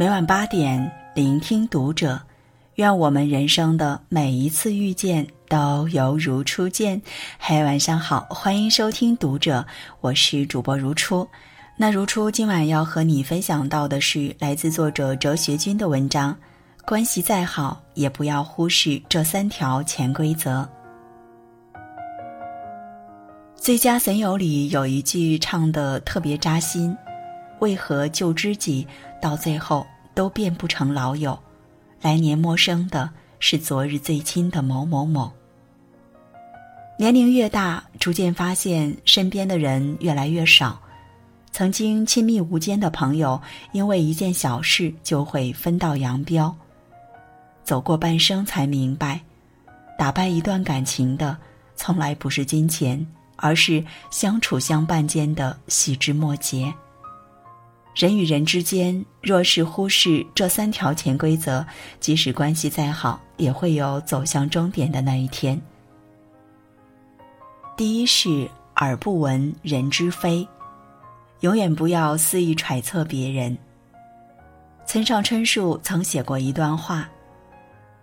每晚八点，聆听读者。愿我们人生的每一次遇见都犹如初见。嘿，晚上好，欢迎收听读者，我是主播如初。那如初今晚要和你分享到的是来自作者哲学君的文章。关系再好，也不要忽视这三条潜规则。最佳损友里有一句唱的特别扎心：为何旧知己到最后都变不成老友？来年陌生的是昨日最亲的某某某。年龄越大，逐渐发现身边的人越来越少，曾经亲密无间的朋友，因为一件小事就会分道扬镳。走过半生，才明白，打败一段感情的，从来不是金钱。而是相处相伴间的细枝末节。人与人之间，若是忽视这三条潜规则，即使关系再好，也会有走向终点的那一天。第一是耳不闻，人之非，永远不要肆意揣测别人。村上春树曾写过一段话：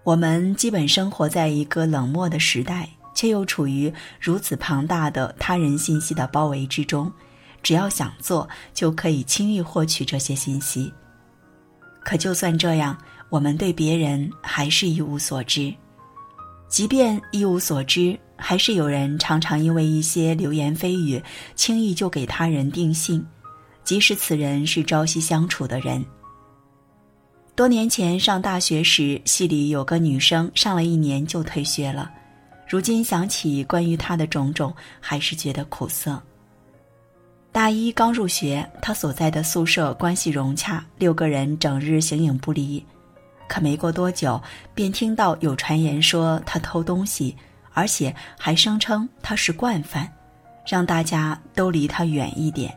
我们基本生活在一个冷漠的时代。却又处于如此庞大的他人信息的包围之中，只要想做，就可以轻易获取这些信息。可就算这样，我们对别人还是一无所知。即便一无所知，还是有人常常因为一些流言蜚语，轻易就给他人定性，即使此人是朝夕相处的人。多年前上大学时，系里有个女生上了一年就退学了。如今想起关于她的种种，还是觉得苦涩。大一刚入学，他所在的宿舍关系融洽，六个人整日形影不离。可没过多久，便听到有传言说他偷东西，而且还声称他是惯犯，让大家都离他远一点。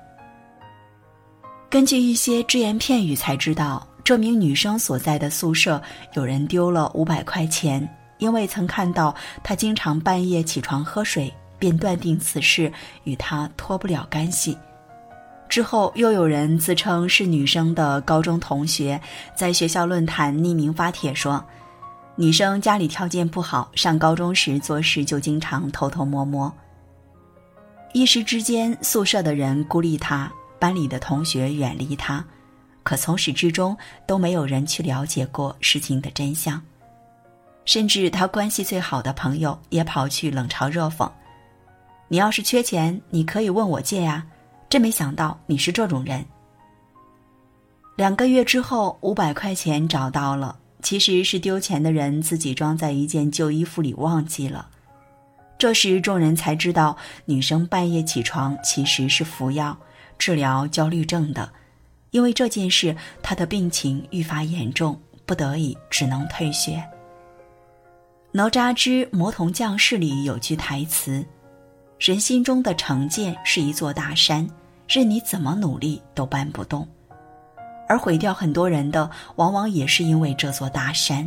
根据一些只言片语才知道，这名女生所在的宿舍有人丢了五百块钱。因为曾看到她经常半夜起床喝水，便断定此事与她脱不了干系。之后又有人自称是女生的高中同学，在学校论坛匿名发帖说，女生家里条件不好，上高中时做事就经常偷偷摸摸。一时之间，宿舍的人孤立她，班里的同学远离她，可从始至终都没有人去了解过事情的真相。甚至他关系最好的朋友也跑去冷嘲热讽：“你要是缺钱，你可以问我借呀！真没想到你是这种人。”两个月之后，五百块钱找到了，其实是丢钱的人自己装在一件旧衣服里忘记了。这时众人才知道，女生半夜起床其实是服药治疗焦虑症的，因为这件事她的病情愈发严重，不得已只能退学。哪吒之魔童降世里有句台词：“人心中的成见是一座大山，任你怎么努力都搬不动。而毁掉很多人的，往往也是因为这座大山。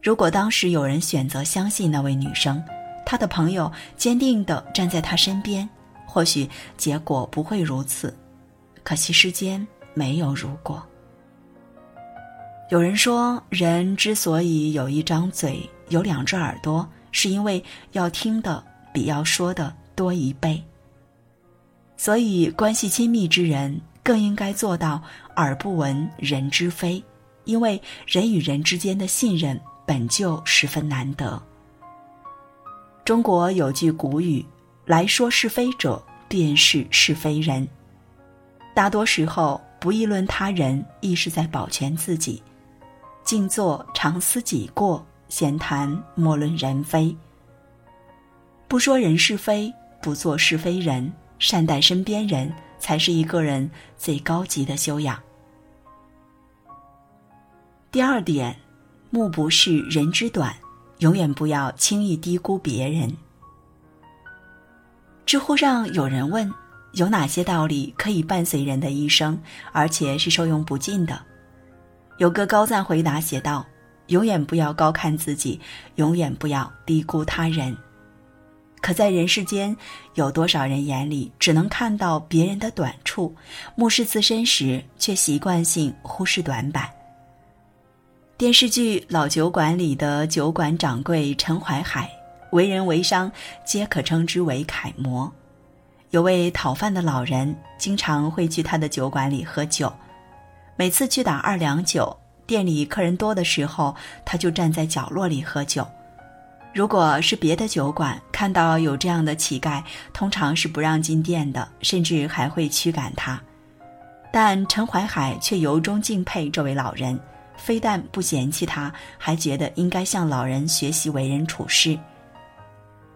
如果当时有人选择相信那位女生，她的朋友坚定地站在她身边，或许结果不会如此。可惜世间没有如果。有人说，人之所以有一张嘴。”有两只耳朵，是因为要听的比要说的多一倍。所以，关系亲密之人更应该做到耳不闻人之非，因为人与人之间的信任本就十分难得。中国有句古语：“来说是非者，便是是非人。”大多时候，不议论他人，亦是在保全自己。静坐常思己过。闲谈莫论人非，不说人是非，不做是非人，善待身边人才是一个人最高级的修养。第二点，目不识人之短，永远不要轻易低估别人。知乎上有人问，有哪些道理可以伴随人的一生，而且是受用不尽的？有个高赞回答写道。永远不要高看自己，永远不要低估他人。可在人世间，有多少人眼里只能看到别人的短处，目视自身时却习惯性忽视短板？电视剧《老酒馆》里的酒馆掌柜陈怀海，为人为商皆可称之为楷模。有位讨饭的老人，经常会去他的酒馆里喝酒。每次去打二两酒，店里客人多的时候，他就站在角落里喝酒。如果是别的酒馆看到有这样的乞丐，通常是不让进店的，甚至还会驱赶他。但陈怀海却由衷敬佩这位老人。非但不嫌弃他，还觉得应该向老人学习为人处事。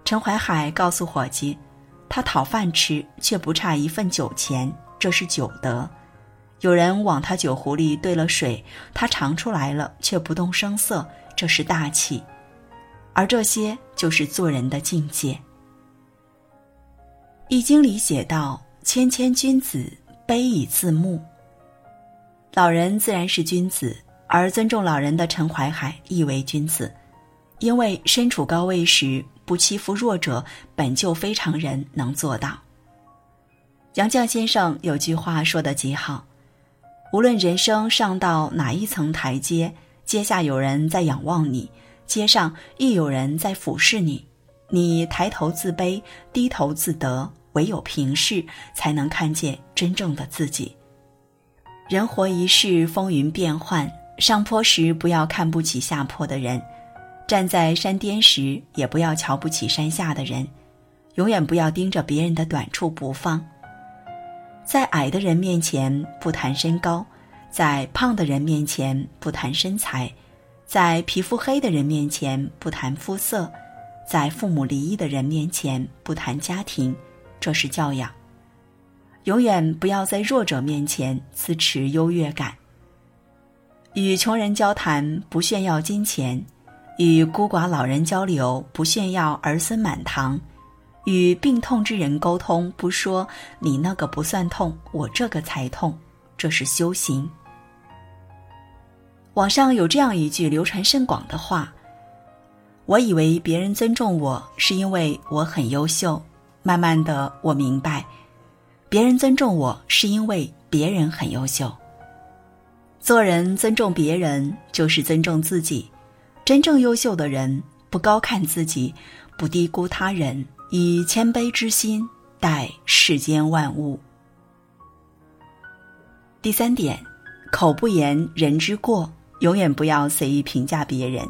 陈怀海告诉伙计，他讨饭吃却不差一份酒钱，这是酒德。有人往他酒壶里兑了水，他尝出来了却不动声色，这是大气。而这些就是做人的境界。《易经》里写道：“谦谦君子，卑以自牧。”老人自然是君子。而尊重老人的陈怀海亦为君子，因为身处高位时不欺负弱者，本就非常人能做到。杨绛先生有句话说得极好：无论人生上到哪一层台阶，阶下有人在仰望你，街上亦有人在俯视你。你抬头自卑，低头自得，唯有平视，才能看见真正的自己。人活一世，风云变幻。上坡时不要看不起下坡的人，站在山巅时也不要瞧不起山下的人，永远不要盯着别人的短处不放。在矮的人面前不谈身高，在胖的人面前不谈身材，在皮肤黑的人面前不谈肤色，在父母离异的人面前不谈家庭，这是教养。永远不要在弱者面前自持优越感。与穷人交谈不炫耀金钱，与孤寡老人交流不炫耀儿孙满堂，与病痛之人沟通不说你那个不算痛，我这个才痛，这是修行。网上有这样一句流传甚广的话：“我以为别人尊重我是因为我很优秀，慢慢的我明白，别人尊重我是因为别人很优秀。”做人尊重别人，就是尊重自己。真正优秀的人，不高看自己，不低估他人，以谦卑之心待世间万物。第三点，口不言人之过，永远不要随意评价别人。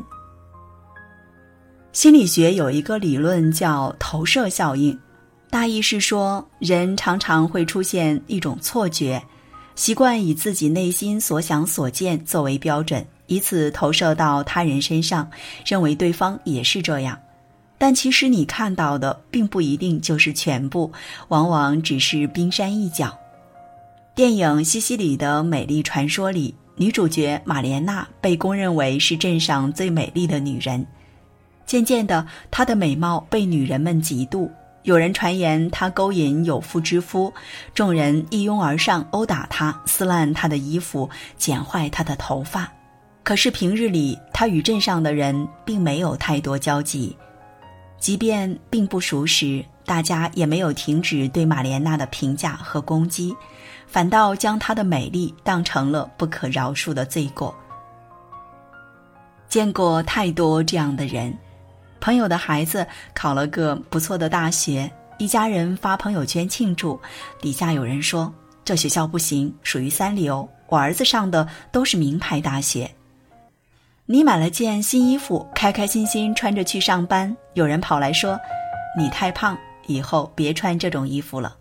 心理学有一个理论叫投射效应，大意是说，人常常会出现一种错觉。习惯以自己内心所想所见作为标准，以此投射到他人身上，认为对方也是这样。但其实你看到的并不一定就是全部，往往只是冰山一角。电影《西西里的美丽传说》里，女主角玛莲娜被公认为是镇上最美丽的女人。渐渐的，她的美貌被女人们嫉妒。有人传言她勾引有妇之夫，众人一拥而上殴打她，撕烂她的衣服，剪坏她的头发。可是平日里他与镇上的人并没有太多交集，即便并不熟识，大家也没有停止对玛莲娜的评价和攻击，反倒将她的美丽当成了不可饶恕的罪过。见过太多这样的人。朋友的孩子考了个不错的大学，一家人发朋友圈庆祝，底下有人说这学校不行，属于三流。我儿子上的都是名牌大学。你买了件新衣服，开开心心穿着去上班，有人跑来说你太胖，以后别穿这种衣服了。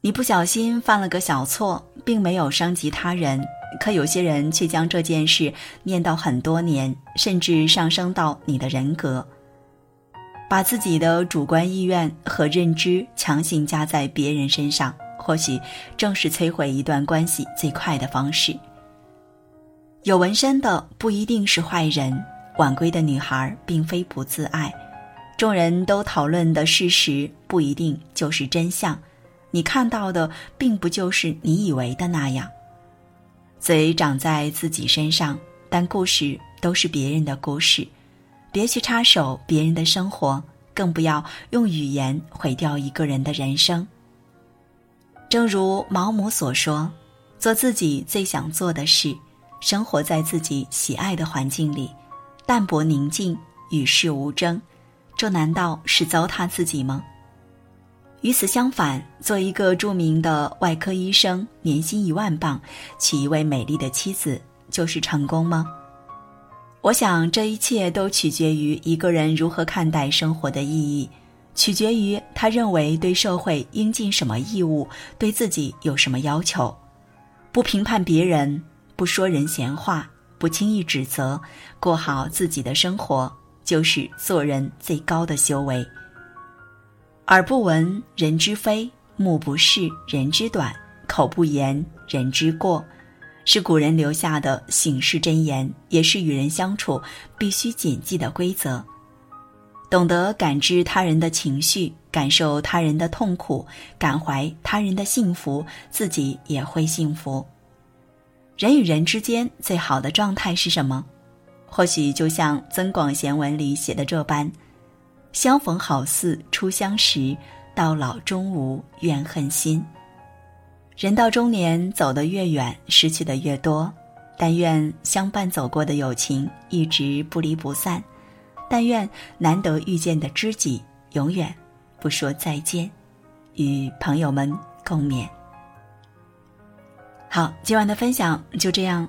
你不小心犯了个小错，并没有伤及他人。可有些人却将这件事念叨很多年，甚至上升到你的人格，把自己的主观意愿和认知强行加在别人身上，或许正是摧毁一段关系最快的方式。有纹身的不一定是坏人，晚归的女孩并非不自爱，众人都讨论的事实不一定就是真相，你看到的并不就是你以为的那样。嘴长在自己身上，但故事都是别人的故事，别去插手别人的生活，更不要用语言毁掉一个人的人生。正如毛姆所说：“做自己最想做的事，生活在自己喜爱的环境里，淡泊宁静，与世无争，这难道是糟蹋自己吗？”与此相反，做一个著名的外科医生，年薪一万镑，娶一位美丽的妻子，就是成功吗？我想，这一切都取决于一个人如何看待生活的意义，取决于他认为对社会应尽什么义务，对自己有什么要求。不评判别人，不说人闲话，不轻易指责，过好自己的生活，就是做人最高的修为。耳不闻人之非，目不视人之短，口不言人之过，是古人留下的醒世箴言，也是与人相处必须谨记的规则。懂得感知他人的情绪，感受他人的痛苦，感怀他人的幸福，自己也会幸福。人与人之间最好的状态是什么？或许就像《增广贤文》里写的这般。相逢好似初相识，到老终无怨恨心。人到中年，走得越远，失去的越多。但愿相伴走过的友情一直不离不散，但愿难得遇见的知己永远不说再见。与朋友们共勉。好，今晚的分享就这样。